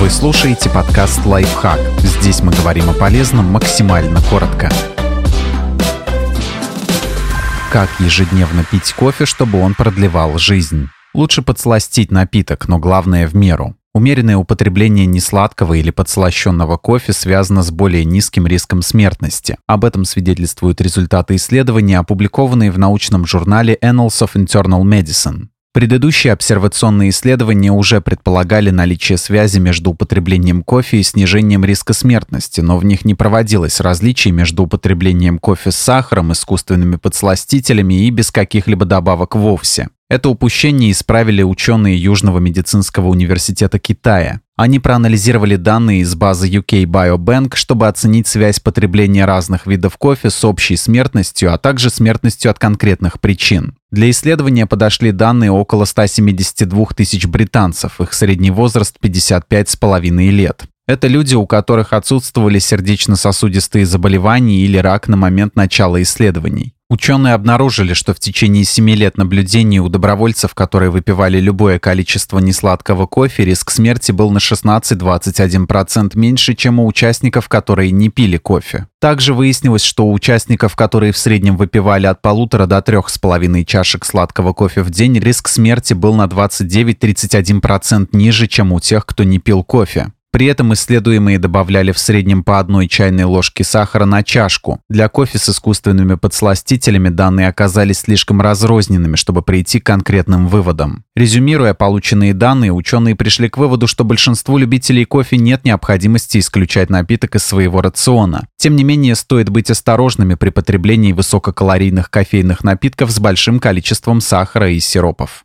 Вы слушаете подкаст «Лайфхак». Здесь мы говорим о полезном максимально коротко. Как ежедневно пить кофе, чтобы он продлевал жизнь? Лучше подсластить напиток, но главное в меру. Умеренное употребление несладкого или подслащенного кофе связано с более низким риском смертности. Об этом свидетельствуют результаты исследования, опубликованные в научном журнале Annals of Internal Medicine. Предыдущие обсервационные исследования уже предполагали наличие связи между употреблением кофе и снижением риска смертности, но в них не проводилось различий между употреблением кофе с сахаром, искусственными подсластителями и без каких-либо добавок вовсе. Это упущение исправили ученые Южного медицинского университета Китая. Они проанализировали данные из базы UK Biobank, чтобы оценить связь потребления разных видов кофе с общей смертностью, а также смертностью от конкретных причин. Для исследования подошли данные около 172 тысяч британцев, их средний возраст 55,5 лет. Это люди, у которых отсутствовали сердечно-сосудистые заболевания или рак на момент начала исследований. Ученые обнаружили, что в течение 7 лет наблюдений у добровольцев, которые выпивали любое количество несладкого кофе, риск смерти был на 16-21% меньше, чем у участников, которые не пили кофе. Также выяснилось, что у участников, которые в среднем выпивали от полутора до трех с половиной чашек сладкого кофе в день, риск смерти был на 29-31% ниже, чем у тех, кто не пил кофе. При этом исследуемые добавляли в среднем по одной чайной ложке сахара на чашку. Для кофе с искусственными подсластителями данные оказались слишком разрозненными, чтобы прийти к конкретным выводам. Резюмируя полученные данные, ученые пришли к выводу, что большинству любителей кофе нет необходимости исключать напиток из своего рациона. Тем не менее, стоит быть осторожными при потреблении высококалорийных кофейных напитков с большим количеством сахара и сиропов.